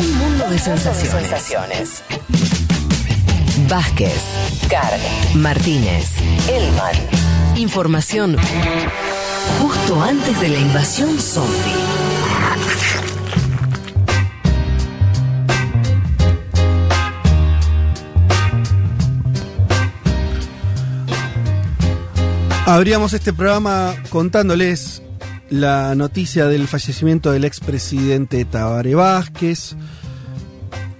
Un mundo de sensaciones. Vázquez, Carg, Martínez, Elman. Información justo antes de la invasión zombie. Abríamos este programa contándoles la noticia del fallecimiento del expresidente Tabaré Vázquez.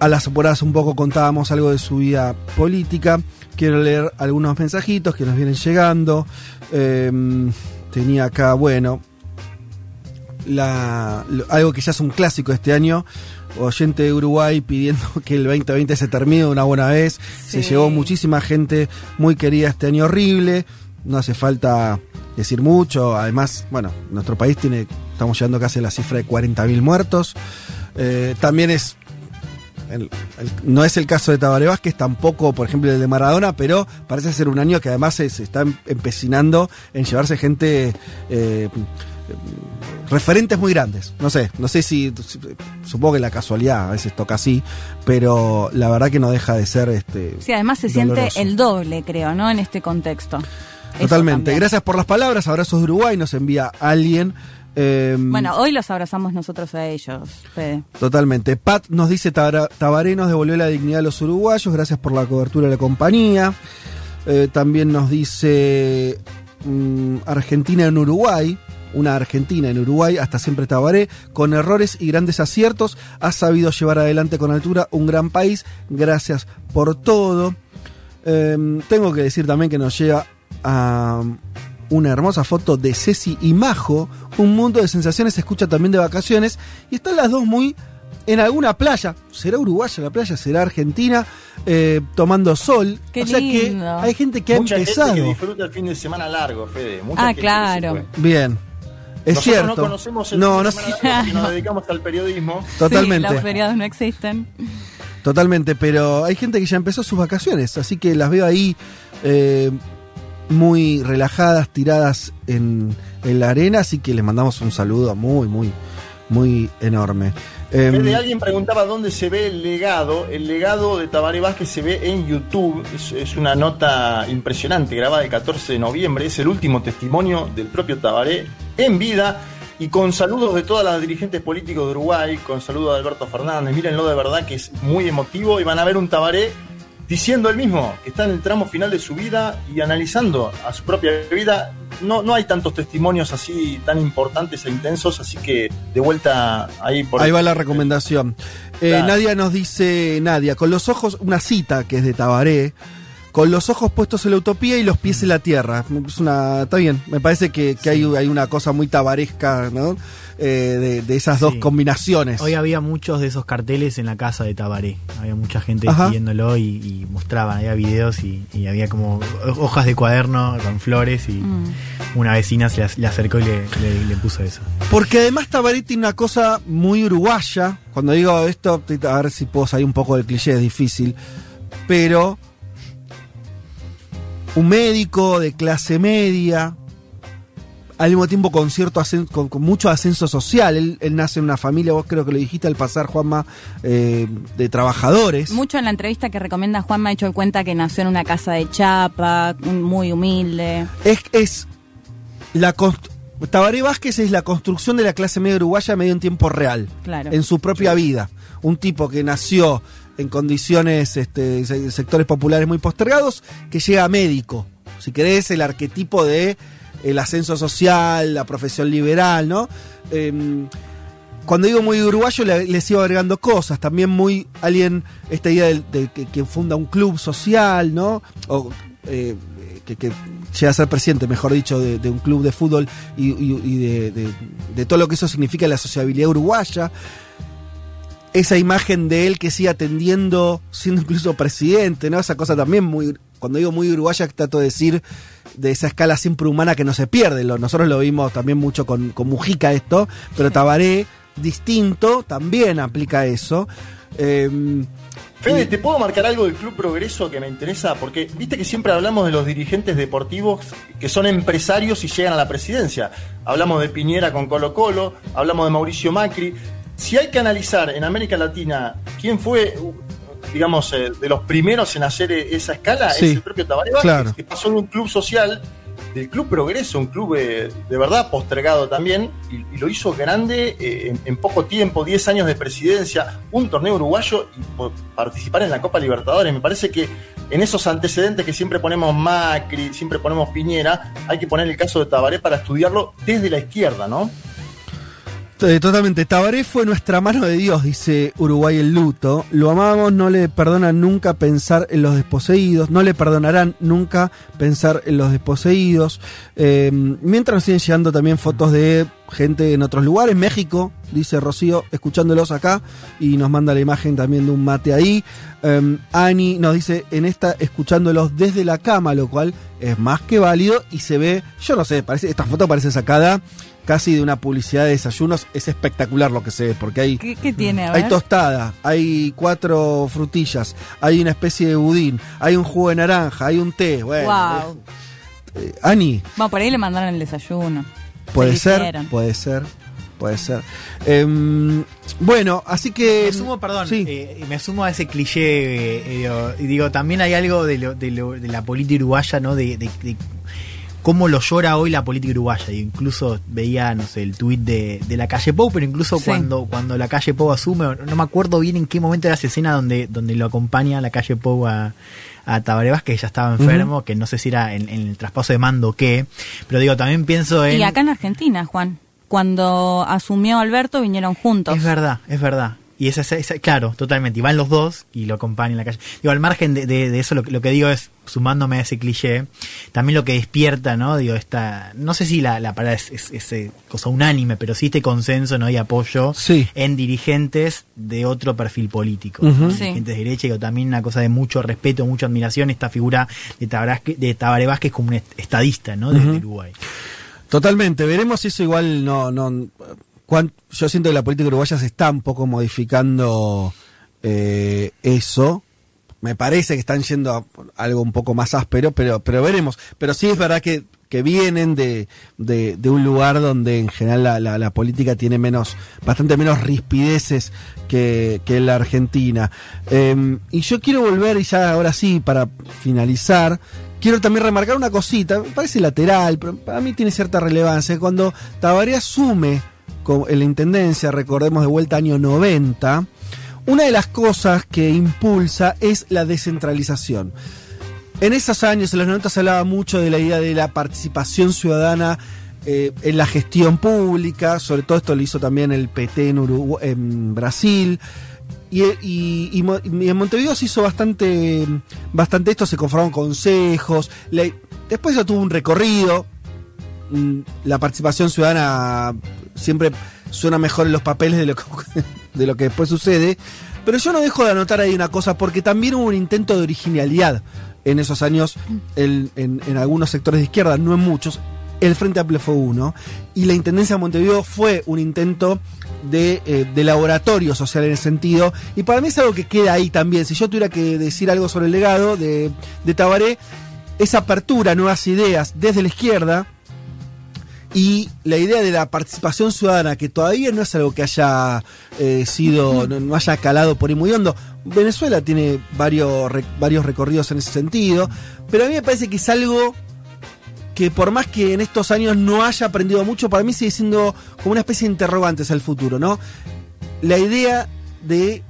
A las apuradas un poco contábamos algo de su vida política. Quiero leer algunos mensajitos que nos vienen llegando. Eh, tenía acá, bueno, la, algo que ya es un clásico este año. Oyente de Uruguay pidiendo que el 2020 se termine de una buena vez. Se Sí. llevó muchísima gente muy querida este año horrible. No hace falta decir mucho. Además, bueno, nuestro país tiene, estamos llegando casi a la cifra de 40.000 muertos. Eh, también es el- el- no es el caso de Tabaré Vázquez, tampoco, por ejemplo, el de Maradona, pero parece ser un año que además se, se está em- empecinando en llevarse gente, eh, referentes muy grandes. No sé, no sé si, supongo que la casualidad a veces toca así, pero la verdad que no deja de ser este. Sí, además se siente el doble, creo, ¿no? En este contexto. Totalmente. Gracias por las palabras, abrazos de Uruguay, nos envía alguien. eh, Bueno, hoy los abrazamos nosotros a ellos, Fede. Totalmente. Pat nos dice Tabaré nos devolvió la dignidad a los uruguayos, gracias por la cobertura de la compañía. Eh, también nos dice mm, Argentina en Uruguay, una Argentina en Uruguay, hasta siempre Tabaré, con errores y grandes aciertos, ha sabido llevar adelante con altura un gran país, gracias por todo. Eh, tengo que decir también que nos llega a una hermosa foto de Ceci y Majo. Un mundo de sensaciones se escucha también de vacaciones. Y están las dos muy en alguna playa. ¿Será uruguaya la playa? ¿Será argentina? eh, tomando sol. Qué o sea que hay gente que ha empezado. gente que disfruta el fin de semana largo, Fede. Mucha Ah, claro. Bien. Es Nosotros cierto. no conocemos el no, no nos dedicamos al periodismo. Totalmente. Sí, los feriados no existen. Totalmente, pero hay gente que ya empezó sus vacaciones, así que las veo ahí eh, muy relajadas, tiradas en, en la arena, así que les mandamos un saludo muy, muy, muy enorme. Em, alguien preguntaba dónde se ve el legado. El legado de Tabaré Vázquez se ve en YouTube. Es, es una nota impresionante, grabada el 14 de noviembre. Es el último testimonio del propio Tabaré en vida. Y con saludos de todas las dirigentes políticos de Uruguay, con saludos de Alberto Fernández. Mírenlo de verdad que es muy emotivo. Y van a ver un Tabaré diciendo él mismo que está en el tramo final de su vida y analizando a su propia vida. No, no hay tantos testimonios así tan importantes e intensos, así que de vuelta ahí por ahí va la recomendación. Eh, Claro. Nadia nos dice, Nadia, con los ojos, una cita que es de Tabaré, con los ojos puestos en la utopía y los pies en la tierra. Es una, está bien, me parece que, que hay, hay una cosa muy tabaresca, ¿no? Eh, de, de esas dos combinaciones. Hoy había muchos de esos carteles en la casa de Tabaré. Había mucha gente Ajá. viéndolo y, y mostraban, había videos y, y había como hojas de cuaderno con flores y Mm. una vecina se le, le acercó y le, le- le puso eso. Porque además Tabaré tiene una cosa muy uruguaya. Cuando digo esto, a ver si puedo salir un poco del cliché, es difícil. Pero un médico de clase media, al mismo tiempo con cierto ascen- con, con mucho ascenso social. Él, él nace en una familia, vos creo que lo dijiste al pasar, Juanma, eh, de trabajadores. Mucho en la entrevista que recomienda Juan me ha hecho cuenta que nació en una casa de chapa, muy humilde. Es, es la Tabaré Vázquez es la construcción de la clase media uruguaya medio en tiempo real. Claro. en su propia vida. Un tipo que nació en condiciones, este, se- sectores populares muy postergados, que llega a médico. Si querés, el arquetipo de el ascenso social, la profesión liberal, ¿no? Em, cuando digo muy uruguayo, le, le sigo agregando cosas. También muy alguien, esta idea de, de que funda un club social, ¿no? O eh, que, que llega a ser presidente, mejor dicho, de, un club de fútbol y, y- y de todo lo que eso significa la sociabilidad uruguaya. Esa imagen de él que sigue atendiendo, siendo incluso presidente, ¿no? Esa cosa también muy. Cuando digo muy uruguaya, trato de decir de esa escala siempre humana que no se pierde. Nosotros lo vimos también mucho con, con Mujica esto, pero Tabaré, distinto, también aplica eso. Em, Fede, ¿te puedo marcar algo del Club Progreso que me interesa? Porque viste que siempre hablamos de los dirigentes deportivos que son empresarios y llegan a la presidencia. Hablamos de Piñera con Colo Colo, hablamos de Mauricio Macri. Si hay que analizar en América Latina quién fue, digamos, eh, de los primeros en hacer eh, esa escala, Sí, es el propio Tabaré claro. que pasó de un club social, del Club Progreso, un club eh, de verdad postergado también, y, y lo hizo grande eh, en, en poco tiempo, 10 años de presidencia, un torneo uruguayo y participar en la Copa Libertadores. Me parece que en esos antecedentes que siempre ponemos Macri, siempre ponemos Piñera, hay que poner el caso de Tabaré para estudiarlo desde la izquierda, ¿no? Eh, Totalmente. Tabaré fue nuestra mano de Dios, dice Uruguay el luto. Lo amamos, no le perdonan nunca pensar en los desposeídos, no le perdonarán nunca pensar en los desposeídos. Eh, mientras nos siguen llegando también fotos de gente en otros lugares, México, dice Rocío, escuchándolos acá, y nos manda la imagen también de un mate ahí. Eh, Ani nos dice en esta, escuchándolos desde la cama, lo cual es más que válido y se ve, yo no sé, parece, esta foto parece sacada casi de una publicidad de desayunos. Es espectacular lo que se ve, porque hay, ¿Qué, qué tiene? A hay ver. tostada, hay cuatro frutillas, hay una especie de budín, hay un jugo de naranja, hay un té. Bueno, Wow. eh, Ani, Bueno, por ahí le mandaron el desayuno. puede Se ser, hicieron. puede ser, puede ser. Em, bueno, así que. Me sumo, perdón, Sí. eh, me sumo a ese cliché. eh, eh, digo, y digo, también hay algo de, lo- de, lo- de la política uruguaya, ¿no? De, de- de cómo lo llora hoy la política uruguaya. Incluso veía, no sé, el tuit de, de la calle Pou, pero incluso Sí. cuando, cuando la calle Pou asume, no me acuerdo bien en qué momento era esa escena donde, donde lo acompaña la calle Pou a, a Tabaré Vázquez, que ya estaba enfermo, que no sé si era en, en el traspaso de mando o qué. Pero digo, también pienso en. Y acá en Argentina, Juan. Cuando asumió Alberto vinieron juntos. Es verdad, es verdad. Y esa, esa- esa- claro, totalmente. Y van los dos y lo acompañan en la calle. Digo, al margen de, de- de eso, lo, que- lo que digo es, sumándome a ese cliché, también lo que despierta, ¿no? Digo, esta, no sé si la, la palabra es, es- es, eh, cosa unánime, pero sí este consenso, ¿no? Y apoyo Sí. en dirigentes de otro perfil político. ¿no? Sí. Dirigentes de derecha, y también una cosa de mucho respeto, mucha admiración, esta figura de Tabaré, de Tabaré Vázquez como un est- estadista, ¿no? De, Uruguay. Totalmente, veremos si eso igual no, no yo siento que la política uruguaya se está un poco modificando eh, eso. Me parece que están yendo a algo un poco más áspero, pero, pero veremos. Pero sí es verdad que, que vienen de, de, un lugar donde en general la, la- política tiene menos, bastante menos rispideces que, que la Argentina. Eh, y yo quiero volver, y ya ahora sí, para finalizar, quiero también remarcar una cosita, parece lateral, pero para mí tiene cierta relevancia. Cuando Tabaré asume en la intendencia, recordemos de vuelta año 90, una de las cosas que impulsa es la descentralización. En esos años, en los 90, se hablaba mucho de la idea de la participación ciudadana eh, en la gestión pública, sobre todo esto lo hizo también el PT en, Brasil. Y, en Montevideo se hizo bastante, bastante esto, se conformaron consejos. después eso tuvo un recorrido. Mm, La participación ciudadana siempre suena mejor en los papeles de lo que, de lo que después sucede. Pero yo no dejo de anotar ahí una cosa, porque también hubo un intento de originalidad en esos años en, en algunos sectores de izquierda, no en muchos. El Frente Amplio fue uno. Y la Intendencia de Montevideo fue un intento de, eh, de laboratorio social en ese sentido. Y para mí es algo que queda ahí también. Si yo tuviera que decir algo sobre el legado de, de Tabaré, esa apertura nuevas ideas desde la izquierda y la idea de la participación ciudadana, que todavía no es algo que haya eh, sido, no, no haya calado por ahí muy hondo. Venezuela tiene varios, re- varios recorridos en ese sentido, pero a mí me parece que es algo que por más que en estos años no haya aprendido mucho, para mí sigue siendo como una especie de interrogantes al futuro, ¿no? La idea de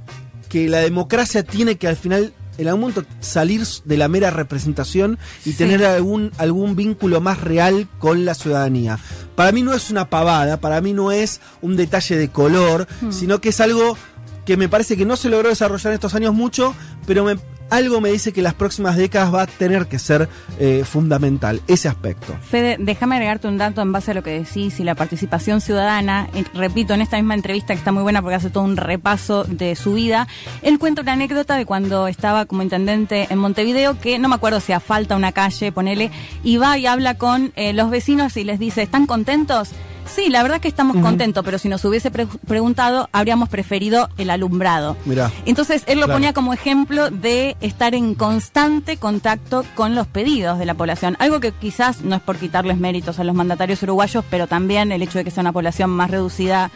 que la democracia tiene que al final, en algún momento, salir de la mera representación y Sí. tener algún, algún vínculo más real con la ciudadanía. Para mí no es una pavada, para mí no es un detalle de color, sino que es algo que me parece que no se logró desarrollar en estos años mucho, pero me- algo me dice que las próximas décadas va a tener que ser eh, fundamental, ese aspecto. Fede, déjame agregarte un dato en base a lo que decís y la participación ciudadana. Eh, repito, en esta misma entrevista que está muy buena porque hace todo un repaso de su vida, él cuenta una anécdota de cuando estaba como intendente en Montevideo, que no me acuerdo si falta una calle, ponele, y va y habla con eh, los vecinos y les dice, ¿están contentos? Sí, la verdad que estamos contentos, pero si nos hubiese pre- preguntado, habríamos preferido el alumbrado. Mirá. Entonces él lo Claro. ponía como ejemplo de estar en constante contacto con los pedidos de la población. Algo que quizás no es por quitarles méritos a los mandatarios uruguayos, pero también el hecho de que sea una población más reducida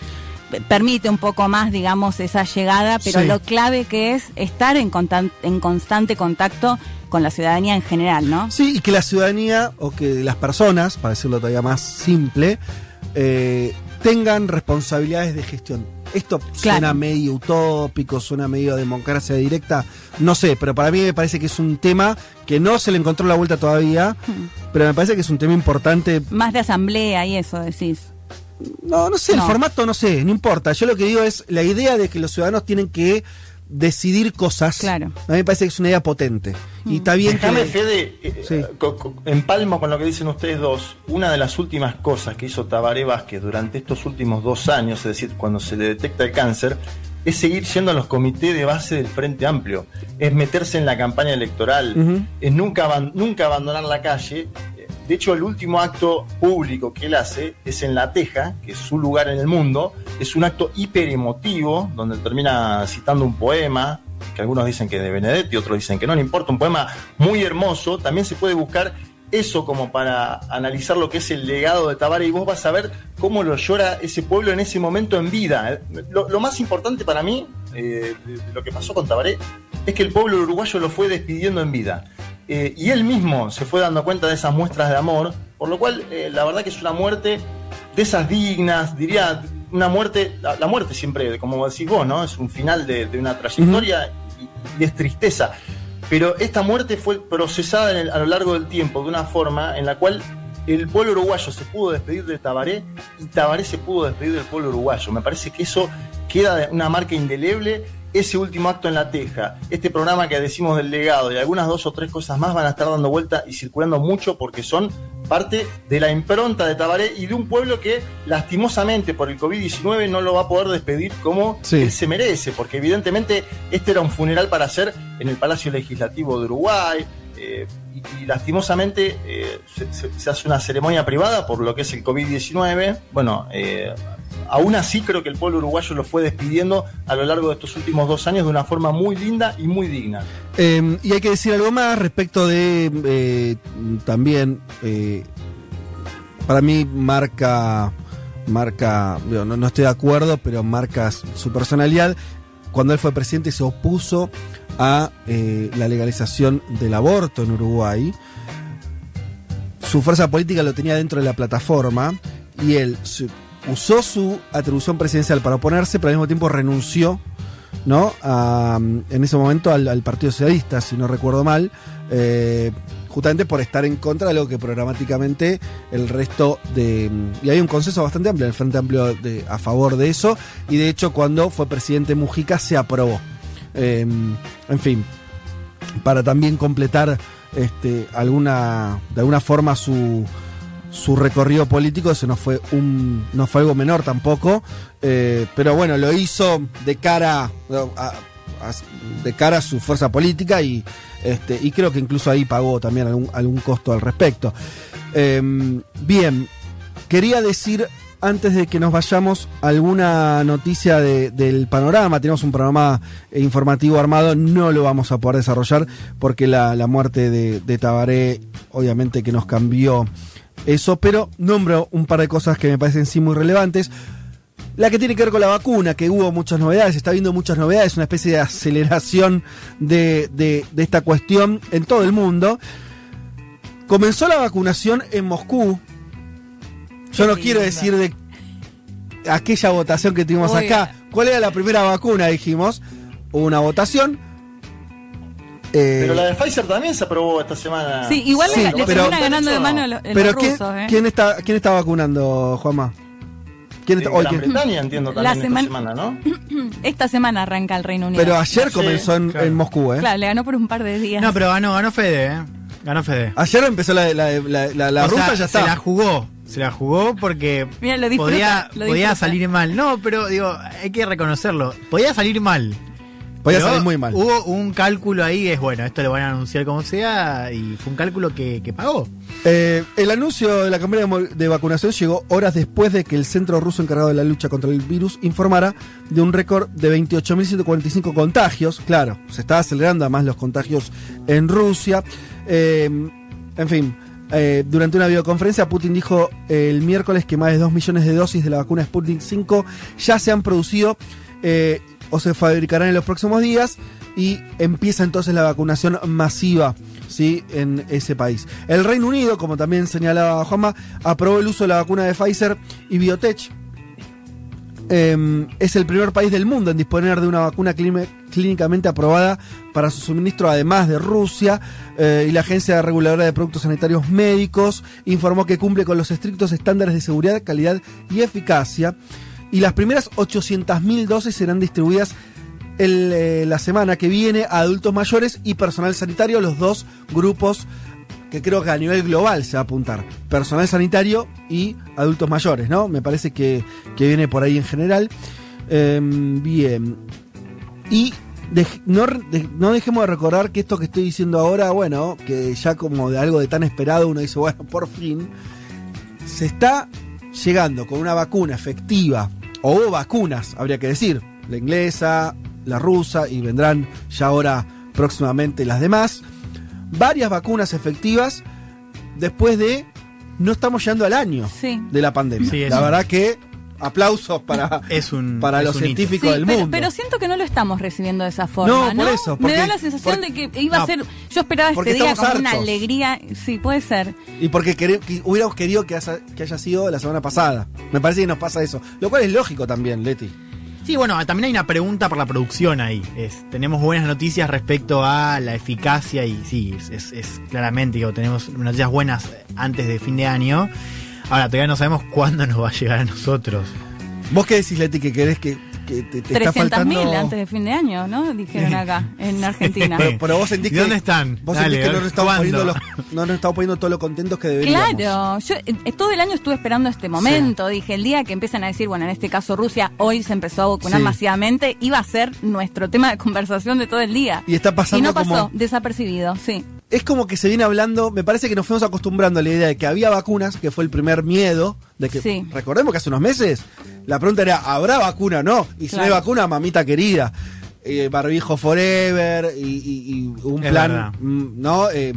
permite un poco más, digamos, esa llegada, pero Sí. lo clave que es estar en, en constante contacto con la ciudadanía en general, ¿no? Sí, y que la ciudadanía o que las personas, para decirlo todavía más simple, eh, tengan responsabilidades de gestión. Esto suena medio utópico, suena medio democracia directa, no sé, pero para mí me parece que es un tema que no se le encontró la vuelta todavía, Hmm. pero me parece que es un tema importante. Más de asamblea y eso decís. No, no sé, el formato no sé, no importa. Yo lo que digo es la idea de que los ciudadanos tienen que decidir cosas. Claro. A mí me parece que es una idea potente. Y está bien Déjame, que... Fede, eh, Sí. empalmo con lo que dicen ustedes dos. Una de las últimas cosas que hizo Tabaré Vázquez durante estos últimos dos años, es decir, cuando se le detecta el cáncer, es seguir yendo a los comités de base del Frente Amplio, es meterse en la campaña electoral, es nunca, nunca abandonar la calle. De hecho, el último acto público que él hace es en La Teja, que es su lugar en el mundo. Es un acto hiper emotivo, donde termina citando un poema, que algunos dicen que es de Benedetti, otros dicen que no, no importa, un poema muy hermoso. También se puede buscar eso como para analizar lo que es el legado de Tabaré y vos vas a ver cómo lo llora ese pueblo en ese momento en vida. Lo, lo más importante para mí eh, lo que pasó con Tabaré es que el pueblo uruguayo lo fue despidiendo en vida. Eh, y él mismo se fue dando cuenta de esas muestras de amor, por lo cual eh, la verdad que es una muerte de esas dignas, diría, una muerte, la, la muerte siempre, como decís vos, ¿no? Es un final de, de una trayectoria y, y es tristeza. Pero esta muerte fue procesada en el- a lo largo del tiempo de una forma en la cual el pueblo uruguayo se pudo despedir de Tabaré y Tabaré se pudo despedir del pueblo uruguayo. Me parece que eso queda una marca indeleble. Ese último acto en la teja, este programa que decimos del legado y algunas dos o tres cosas más van a estar dando vuelta y circulando mucho porque son parte de la impronta de Tabaré y de un pueblo que lastimosamente por el COVID-19 no lo va a poder despedir como Sí. él se merece, porque evidentemente este era un funeral para hacer en el Palacio Legislativo de Uruguay. eh, y, y lastimosamente eh, se, se- se hace una ceremonia privada por lo que es el COVID-19. Bueno, eh, aún así creo que el pueblo uruguayo lo fue despidiendo a lo largo de estos últimos dos años de una forma muy linda y muy digna. Eh, y hay que decir algo más respecto de eh, también eh, para mí marca marca no, no estoy de acuerdo pero marca su personalidad cuando él fue presidente se opuso a eh, la legalización del aborto en Uruguay su fuerza política lo tenía dentro de la plataforma y él usó su atribución presidencial para oponerse pero al mismo tiempo renunció ¿no? En ese momento al, Partido Socialista, si no recuerdo mal, eh, justamente por estar en contra de algo que programáticamente el resto de... Y hay un consenso bastante amplio en el Frente Amplio a favor de eso, y de hecho cuando fue presidente Mujica se aprobó. Eh, en fin, para también completar este, alguna, de alguna forma su, su recorrido político, eso no fue un no fue algo menor tampoco, eh, pero bueno, lo hizo de cara a, de cara a su fuerza política y este y creo que incluso ahí pagó también algún, algún costo al respecto. Eh, bien, quería decir antes de que nos vayamos alguna noticia de- del panorama. Tenemos un programa informativo armado, no lo vamos a poder desarrollar porque la, la muerte de, de Tabaré obviamente que nos cambió eso, pero nombro un par de cosas que me parecen sí muy relevantes. La que tiene que ver con la vacuna, que hubo muchas novedades, está habiendo muchas novedades, una especie de aceleración de, de- de esta cuestión en todo el mundo. Comenzó la vacunación en Moscú. Yo no quiero decir de aquella votación que tuvimos acá. ¿Cuál era la primera vacuna? Dijimos. Hubo una votación. Eh, Pero la de Pfizer también se aprobó esta semana. Sí, igual Sí, le, le pero- termina ganando de mano a los, pero ¿quién, ¿eh? quién está, ¿quién está vacunando, Juanma? ¿Quién está, En hoy, Gran quién- Bretaña entiendo La también esta semana- semana, ¿no? Esta semana arranca el Reino Unido. Pero ayer Sí, comenzó en, claro. en Moscú, ¿eh? Claro, le ganó por un par de días. No, pero ganó, ganó Fede, ¿eh? Ganó Fede. Ayer empezó la, la, la, la, rusa, sea, ya Se está. la jugó. Se la jugó porque Mira, lo disfruta, podía, lo podía salir mal. No, pero digo, hay que reconocerlo. Podía salir mal. Podía salir muy mal. Hubo un cálculo ahí, es bueno, esto lo van a anunciar como sea, y fue un cálculo que, que pagó. Eh, el anuncio de la campaña de vacunación llegó horas después de que el centro ruso encargado de la lucha contra el virus informara de un récord de 28.145 contagios. Claro, se estaba acelerando además los contagios en Rusia. Eh, en fin, Eh, durante una videoconferencia, Putin dijo el miércoles que más de 2 millones de dosis de la vacuna Sputnik 5 ya se han producido eh, o se fabricarán en los próximos días y empieza entonces la vacunación masiva ¿sí? en ese país. El Reino Unido, como también señalaba Juanma, aprobó el uso de la vacuna de Pfizer y Biotech. Eh, es el primer país del mundo en disponer de una vacuna clín- clínicamente aprobada para su suministro, además de Rusia. eh, y la Agencia Reguladora de Productos Sanitarios Médicos informó que cumple con los estrictos estándares de seguridad, calidad y eficacia. Y las primeras 800.000 dosis serán distribuidas el, eh, la semana que viene a adultos mayores y personal sanitario, los dos grupos que creo que a nivel global se va a apuntar. Personal sanitario y adultos mayores, ¿no? Me parece que, que viene por ahí en general. Em, bien. Y no, no dejemos de recordar que esto que estoy diciendo ahora, bueno, que ya como de algo de tan esperado uno dice, bueno, por fin, se está llegando con una vacuna efectiva, o vacunas, habría que decir, la inglesa, la rusa, y vendrán ya ahora próximamente las demás, varias vacunas efectivas después de, no estamos llegando al año Sí. de la pandemia. Sí, la verdad que aplausos para, Es un- para es los un científicos Sí, del pero, mundo. pero siento que no lo estamos recibiendo de esa forma. No, No, por eso, Me da la sensación porque- de que iba no, a ser. Yo esperaba este día como una hartos. alegría. Sí, puede ser. Y porque que hubiéramos querido que haya, que haya sido la semana pasada. Me parece que nos pasa eso. Lo cual es lógico también, Leti. Sí, bueno, también hay una pregunta por la producción ahí. Es, tenemos buenas noticias respecto a la eficacia y sí, es, es- es claramente, digo, tenemos noticias buenas antes de fin de año. Ahora, todavía no sabemos cuándo nos va a llegar a nosotros. ¿Vos qué decís, Leti, que querés que, que te, te está 300.000 faltando? antes de fin de año, ¿no? Dijeron acá, en Argentina. Pero, pero vos sentís ¿Y que. dónde están? Vos Dale, sentís que no nos estamos poniendo, los- no nos estamos poniendo todos los contentos que deberíamos. Claro, yo eh, todo el año estuve esperando este momento. Dije, el día que empiezan a decir, bueno, en este caso Rusia, hoy se empezó a vacunar Sí. masivamente, iba a ser nuestro tema de conversación de todo el día. Y está pasando Y no pasó, como- desapercibido, sí. Es como que se viene hablando, me parece que nos fuimos acostumbrando a la idea de que había vacunas, que fue el primer miedo, de que Sí. recordemos que hace unos meses la pregunta era, ¿habrá vacuna o no? Y si no hay vacuna, mamita querida. Eh, barbijo forever y, y- y un Es plan, verdad. mm, ¿no? Eh,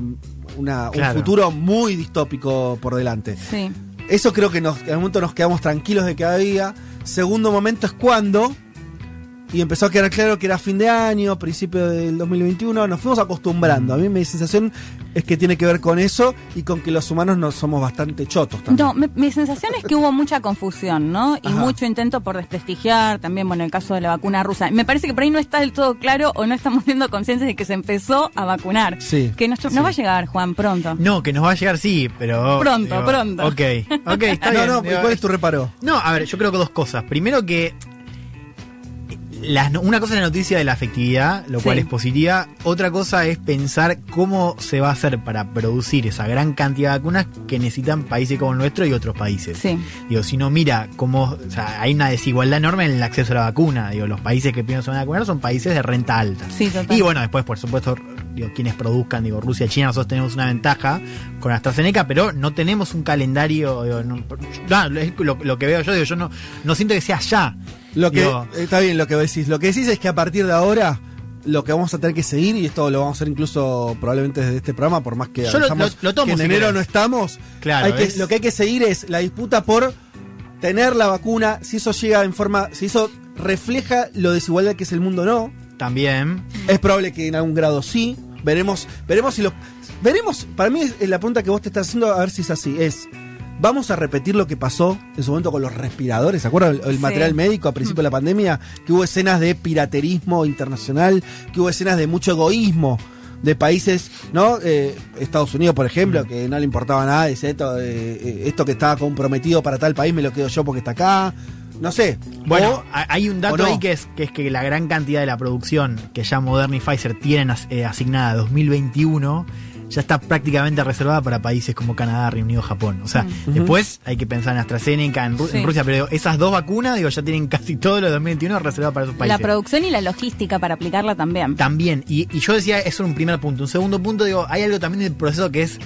una- Claro. Un futuro muy distópico por delante. Sí. Eso creo que nos, en un momento nos quedamos tranquilos de que había. Segundo momento es cuando, y empezó a quedar claro que era fin de año, principio del 2021, nos fuimos acostumbrando. A mí mi sensación es que tiene que ver con eso y con que los humanos no somos bastante chotos también. No, mi sensación es que hubo mucha confusión, ¿no? Y Ajá. mucho intento por desprestigiar, también, bueno, el caso de la vacuna rusa. Me parece que por ahí no está del todo claro o no estamos siendo conscientes de que se empezó a vacunar. Sí. Que nos, nos va a llegar, Juan, pronto. No, que nos va a llegar, sí, pero. Pronto, pronto. Ok, ok, está no, bien. no, Digo, ¿cuál es tu reparo? No, a ver, yo creo que dos cosas. Primero que las una cosa es la noticia de la afectividad, lo cual es positiva. Otra cosa es pensar cómo se va a hacer para producir esa gran cantidad de vacunas que necesitan países como el nuestro y otros países. Sí. Digo, si no mira cómo, o sea, hay una desigualdad enorme en el acceso a la vacuna. Digo, los países que primero se van a vacunar son países de renta alta. Sí, total. Y bueno, después, por supuesto, digo, quienes produzcan, digo, Rusia China, nosotros tenemos una ventaja con AstraZeneca, pero no tenemos un calendario, digo, no, lo, lo que veo yo, digo, yo no, no siento que sea ya. Lo que, está bien lo que decís. Lo que decís es que a partir de ahora lo que vamos a tener que seguir, y esto lo vamos a hacer incluso probablemente desde este programa, por más que Yo lo- avisamos lo- lo tomo, que en si enero querés. no estamos, Claro, hay que- es- lo que hay que seguir es la disputa por tener la vacuna, si eso llega en forma, si eso refleja lo desigualdad que es el mundo no. también. Es probable que en algún grado sí. Veremos, veremos si lo. Veremos, para mí es la pregunta que vos te estás haciendo, a ver si es así. Es. Vamos a repetir lo que pasó en su momento con los respiradores. ¿Se acuerdan? El, el Sí. material médico a principio de la pandemia, que hubo escenas de piraterismo internacional, que hubo escenas de mucho egoísmo de países, ¿no? Eh, Estados Unidos, por ejemplo, que no le importaba nada, dice esto, eh, eh, esto que estaba comprometido para tal país me lo quedo yo porque está acá. No sé. Bueno, O- hay un dato no. ahí que es, que es que la gran cantidad de la producción que ya Moderna y Pfizer tienen as- eh, asignada a 2021 ya está prácticamente reservada para países como Canadá, Reino Unido, Japón. O sea, después hay que pensar en AstraZeneca, en, Ru- Sí. en Rusia, pero esas dos vacunas, digo, ya tienen casi todo lo de 2021 reservado para esos países. La producción y la logística para aplicarla también. También, y, y yo decía, eso era un primer punto. Un segundo punto, digo, hay algo también del proceso que es,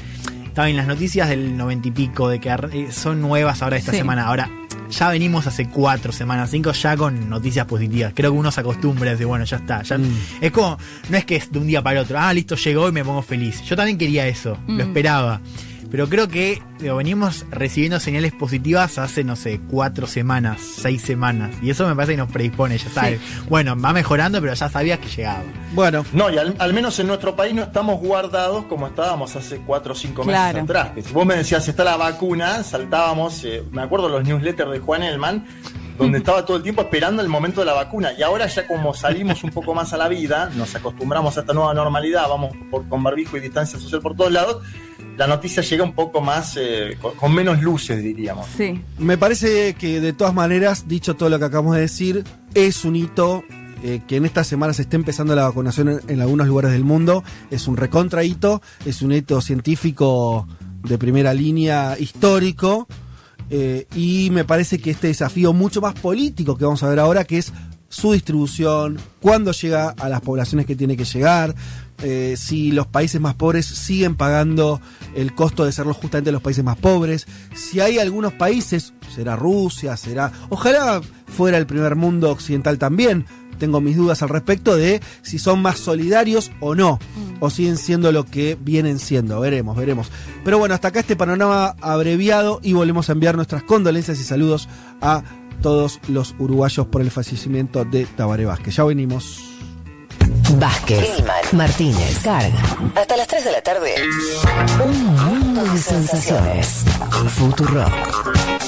estaba en las noticias del noventa y pico, de que eh, son nuevas ahora esta Sí. semana. Ahora, ya venimos hace cuatro semanas, cinco, ya con noticias positivas. Creo que uno se acostumbra a decir, bueno, ya está. Ya, Mm. Es como, no es que es de un día para el otro, ah, listo, llegó y me pongo feliz. Yo también quería eso, lo Mm. esperaba. Pero creo que digo, venimos recibiendo señales positivas hace, no sé, cuatro semanas, seis semanas. Y eso me parece que nos predispone, ya sabes. Bueno, va mejorando, pero ya sabías que llegaba. Bueno, No, y al, al menos en nuestro país no estamos guardados como estábamos hace cuatro o cinco meses Claro. atrás. Que si vos me decías, está la vacuna, saltábamos, eh, me acuerdo los newsletters de Juan Elman, donde estaba todo el tiempo esperando el momento de la vacuna. Y ahora ya como salimos un poco más a la vida, nos acostumbramos a esta nueva normalidad, vamos por, con barbijo y distancia social por todos lados, la noticia llega un poco más, eh, con, con menos luces, diríamos. Sí. me parece que de todas maneras, dicho todo lo que acabamos de decir, es un hito eh, que en estas semanas esté empezando la vacunación en, en algunos lugares del mundo. Es un recontra hito, es un hito científico de primera línea histórico. eh, y me parece que este desafío mucho más político que vamos a ver ahora, que es su distribución, cuándo llega a las poblaciones que tiene que llegar, eh, si los países más pobres siguen pagando el costo de serlo justamente los países más pobres, si hay algunos países, será Rusia, será, ojalá fuera el primer mundo occidental también, tengo mis dudas al respecto de si son más solidarios o no, o siguen siendo lo que vienen siendo, veremos, veremos. Pero bueno, hasta acá este panorama abreviado y volvemos a enviar nuestras condolencias y saludos a todos los uruguayos por el fallecimiento de Tabaré Vázquez. Ya venimos. Vázquez, Martínez, Carga. Hasta las 3 de la tarde. Un mundo de sensaciones. Futurock.